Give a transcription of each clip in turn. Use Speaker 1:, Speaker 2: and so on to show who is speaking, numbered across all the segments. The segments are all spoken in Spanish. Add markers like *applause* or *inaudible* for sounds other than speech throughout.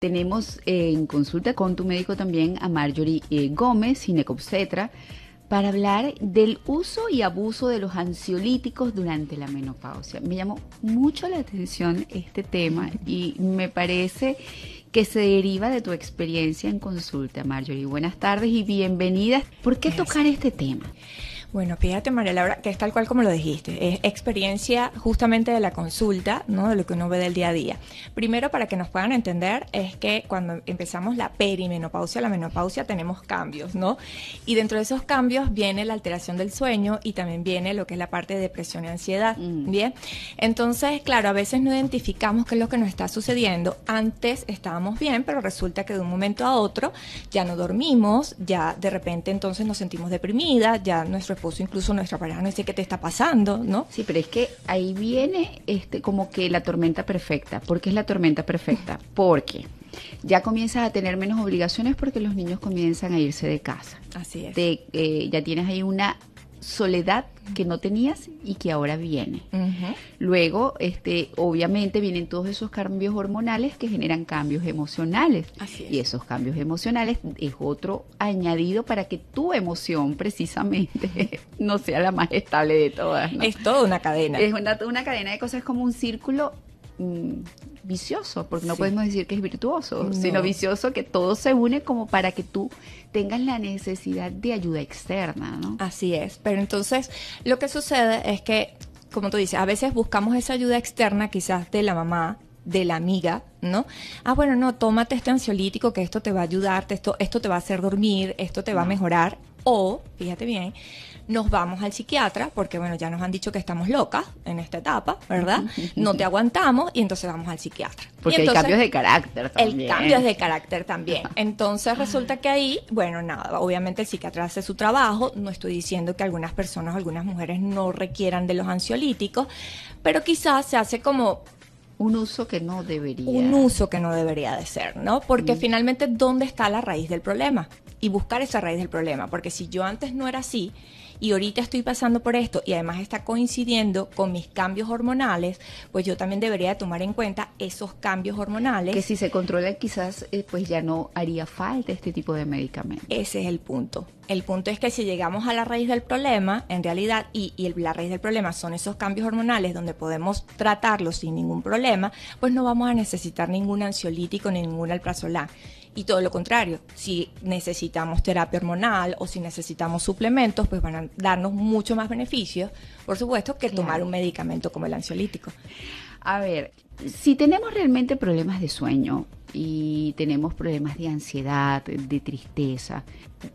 Speaker 1: Tenemos eh, en consulta con tu médico también a Marjorie eh, Gómez, ginecobstetra, para hablar del uso y abuso de los ansiolíticos durante la menopausia. Me llamó mucho la atención este tema y me parece que se deriva de tu experiencia en consulta, Marjorie. Buenas tardes y bienvenidas. ¿Por qué tocar este tema?
Speaker 2: Bueno, fíjate María Laura, que es tal cual como lo dijiste, es experiencia justamente de la consulta, ¿no? De lo que uno ve del día a día. Primero, para que nos puedan entender, es que cuando empezamos la perimenopausia, la menopausia, tenemos cambios, ¿no? Y dentro de esos cambios viene la alteración del sueño y también viene lo que es la parte de depresión y ansiedad, mm. ¿bien? Entonces, claro, a veces no identificamos qué es lo que nos está sucediendo. Antes estábamos bien, pero resulta que de un momento a otro ya no dormimos, ya de repente entonces nos sentimos deprimidas, ya nuestro esposo, incluso nuestra pareja, no sé qué te está pasando, ¿no?
Speaker 1: Sí, pero es que ahí viene este como que la tormenta perfecta. ¿Por qué es la tormenta perfecta? *laughs* Porque ya comienzas a tener menos obligaciones porque los niños comienzan a irse de casa.
Speaker 2: Así es.
Speaker 1: Eh, ya tienes ahí una soledad que no tenías y que ahora viene. Luego, este, obviamente vienen todos esos cambios hormonales que generan cambios emocionales. Y esos cambios emocionales es otro añadido para que tu emoción precisamente *laughs* no sea la más estable de todas.
Speaker 2: Es toda una cadena.
Speaker 1: Es una, una cadena de cosas como un círculo mm, vicioso, porque no podemos decir que es virtuoso, sino vicioso que todo se une como para que tú tengas la necesidad de ayuda externa, ¿no?
Speaker 2: Así es, pero entonces lo que sucede es que, como tú dices, a veces buscamos esa ayuda externa quizás de la mamá, de la amiga, ¿no? Ah, bueno, no, tómate este ansiolítico que esto te va a ayudar, esto, esto te va a hacer dormir, esto te va a mejorar. O, fíjate bien, nos vamos al psiquiatra, porque bueno, ya nos han dicho que estamos locas en esta etapa, ¿verdad? *laughs* No te aguantamos y entonces vamos al psiquiatra.
Speaker 1: Porque
Speaker 2: el
Speaker 1: cambio es de carácter también.
Speaker 2: El cambio es *laughs* de carácter también. Entonces resulta que ahí, bueno, nada, obviamente el psiquiatra hace su trabajo, no estoy diciendo que algunas personas, algunas mujeres no requieran de los ansiolíticos, pero quizás se hace como
Speaker 1: un uso que no debería.
Speaker 2: Un uso que no debería de ser, ¿no? Porque mm. finalmente, ¿dónde está la raíz del problema? Y buscar esa raíz del problema. Porque si yo antes no era así y ahorita estoy pasando por esto y además está coincidiendo con mis cambios hormonales, pues yo también debería tomar en cuenta esos cambios hormonales.
Speaker 1: Que si se controla quizás eh, pues ya no haría falta este tipo de medicamentos.
Speaker 2: Ese es el punto. El punto es que si llegamos a la raíz del problema, en realidad, y, y la raíz del problema son esos cambios hormonales donde podemos tratarlos sin ningún problema, pues no vamos a necesitar ningún ansiolítico ni ningún alprazolam y todo lo contrario, si necesitamos terapia hormonal o si necesitamos suplementos, pues van a darnos mucho más beneficios, por supuesto, que tomar un medicamento como el ansiolítico.
Speaker 1: A ver, si tenemos realmente problemas de sueño y tenemos problemas de ansiedad, de tristeza,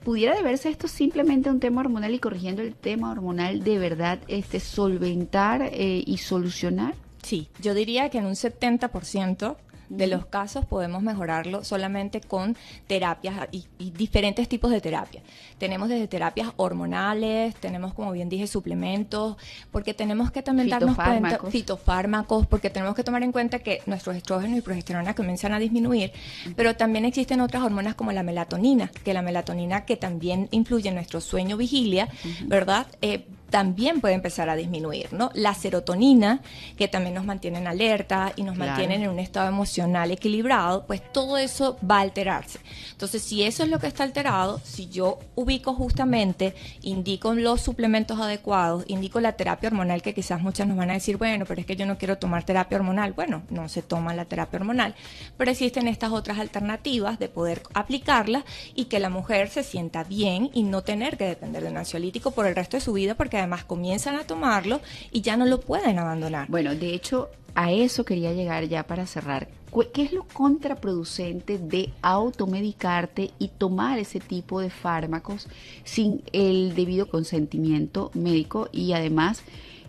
Speaker 1: ¿pudiera deberse esto simplemente a un tema hormonal y corrigiendo el tema hormonal de verdad este solventar eh, y solucionar?
Speaker 2: Sí, yo diría que en un 70% de los casos podemos mejorarlo solamente con terapias y, diferentes tipos de terapias. Tenemos desde terapias hormonales, tenemos, como bien dije, suplementos, porque tenemos que también darnos cuenta, fitofármacos, porque tenemos que tomar en cuenta que nuestros estrógenos y progesterona comienzan a disminuir, pero también existen otras hormonas como la melatonina, que la melatonina que también influye en nuestro sueño vigilia, ¿verdad? Eh, también puede empezar a disminuir, ¿no? La serotonina, que también nos mantiene en alerta y nos mantiene en un estado emocional equilibrado, pues todo eso va a alterarse. Entonces, si eso es lo que está alterado, si yo ubico justamente, indico los suplementos adecuados, indico la terapia hormonal, que quizás muchas nos van a decir, bueno, pero es que yo no quiero tomar terapia hormonal. Bueno, no se toma la terapia hormonal, pero existen estas otras alternativas de poder aplicarla y que la mujer se sienta bien y no tener que depender de un ansiolítico por el resto de su vida, porque además comienzan a tomarlo y ya no lo pueden abandonar.
Speaker 1: Bueno, de hecho, a eso quería llegar ya para cerrar. ¿Qué es lo contraproducente de automedicarte y tomar ese tipo de fármacos sin el debido consentimiento médico y además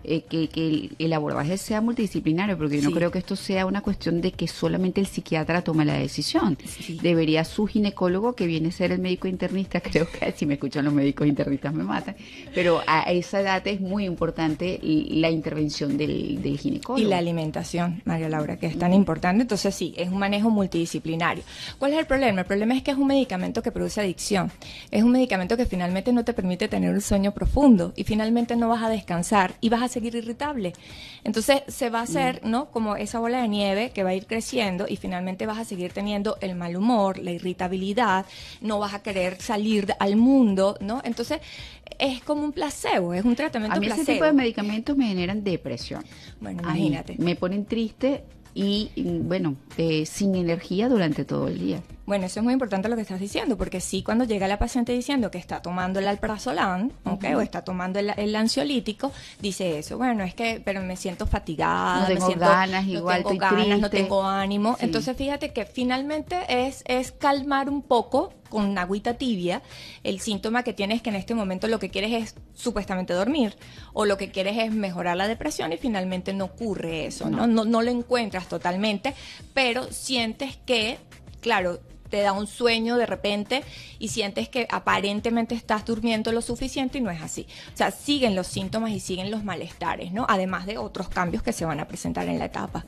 Speaker 1: eh, que, el, abordaje sea multidisciplinario, porque yo no creo que esto sea una cuestión de que solamente el psiquiatra tome la decisión. Debería su ginecólogo, que viene a ser el médico internista, *laughs* creo que si me escuchan los médicos internistas me matan, pero a esa edad es muy importante la intervención del, del ginecólogo.
Speaker 2: Y la alimentación, María Laura, que es tan importante. Entonces sí, es un manejo multidisciplinario. ¿Cuál es el problema? El problema es que es un medicamento que produce adicción. Es un medicamento que finalmente no te permite tener un sueño profundo y finalmente no vas a descansar y vas a seguir irritable. Entonces se va a hacer,
Speaker 1: Mm.
Speaker 2: ¿no? Como esa bola de nieve que va a ir creciendo y finalmente vas a seguir teniendo el mal humor, la irritabilidad, no vas a querer salir al mundo, ¿no? Entonces es como un placebo, es un tratamiento
Speaker 1: A mí
Speaker 2: placebo.
Speaker 1: ese tipo de medicamentos me generan depresión.
Speaker 2: Bueno, imagínate.
Speaker 1: me ponen triste y, bueno, eh, sin energía durante todo el día.
Speaker 2: Bueno, eso es muy importante lo que estás diciendo, porque sí, cuando llega la paciente diciendo que está tomando el alprazolam, ¿ok? o está tomando el, el ansiolítico, dice eso. Bueno, es que, pero me siento fatigada,
Speaker 1: No
Speaker 2: me
Speaker 1: tengo
Speaker 2: siento-
Speaker 1: ganas,
Speaker 2: no
Speaker 1: igual
Speaker 2: tengo ganas, no tengo ánimo.
Speaker 1: Sí.
Speaker 2: Entonces, fíjate que finalmente es, es calmar un poco con una agüita tibia el síntoma que tienes que en este momento lo que quieres es supuestamente dormir o lo que quieres es mejorar la depresión y finalmente no ocurre eso, ¿no? No, no lo encuentras totalmente, pero sientes que, claro, te da un sueño de repente y sientes que aparentemente estás durmiendo lo suficiente y no es así. O sea, siguen los síntomas y siguen los malestares, ¿no? Además de otros cambios que se van a presentar en la etapa.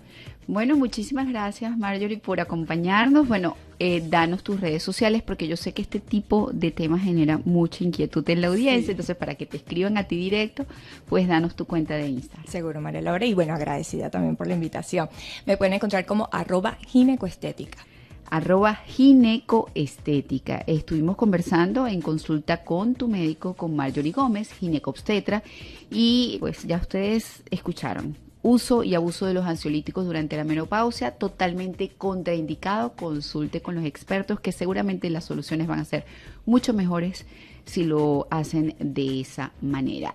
Speaker 1: Bueno, muchísimas gracias Marjorie por acompañarnos. Bueno, eh, danos tus redes sociales porque yo sé que este tipo de temas genera mucha inquietud en la audiencia. Entonces, para que te escriban a ti directo, pues danos tu cuenta de Instagram.
Speaker 2: Seguro, María Laura. Y bueno, agradecida también por la invitación. Me pueden encontrar como arroba ginecoestética.
Speaker 1: Arroba ginecoestética. Estuvimos conversando en consulta con tu médico, con Marjorie Gómez, ginecobstetra, y pues ya ustedes escucharon. Uso y abuso de los ansiolíticos durante la menopausia, totalmente contraindicado. Consulte con los expertos que seguramente las soluciones van a ser mucho mejores si lo hacen de esa manera.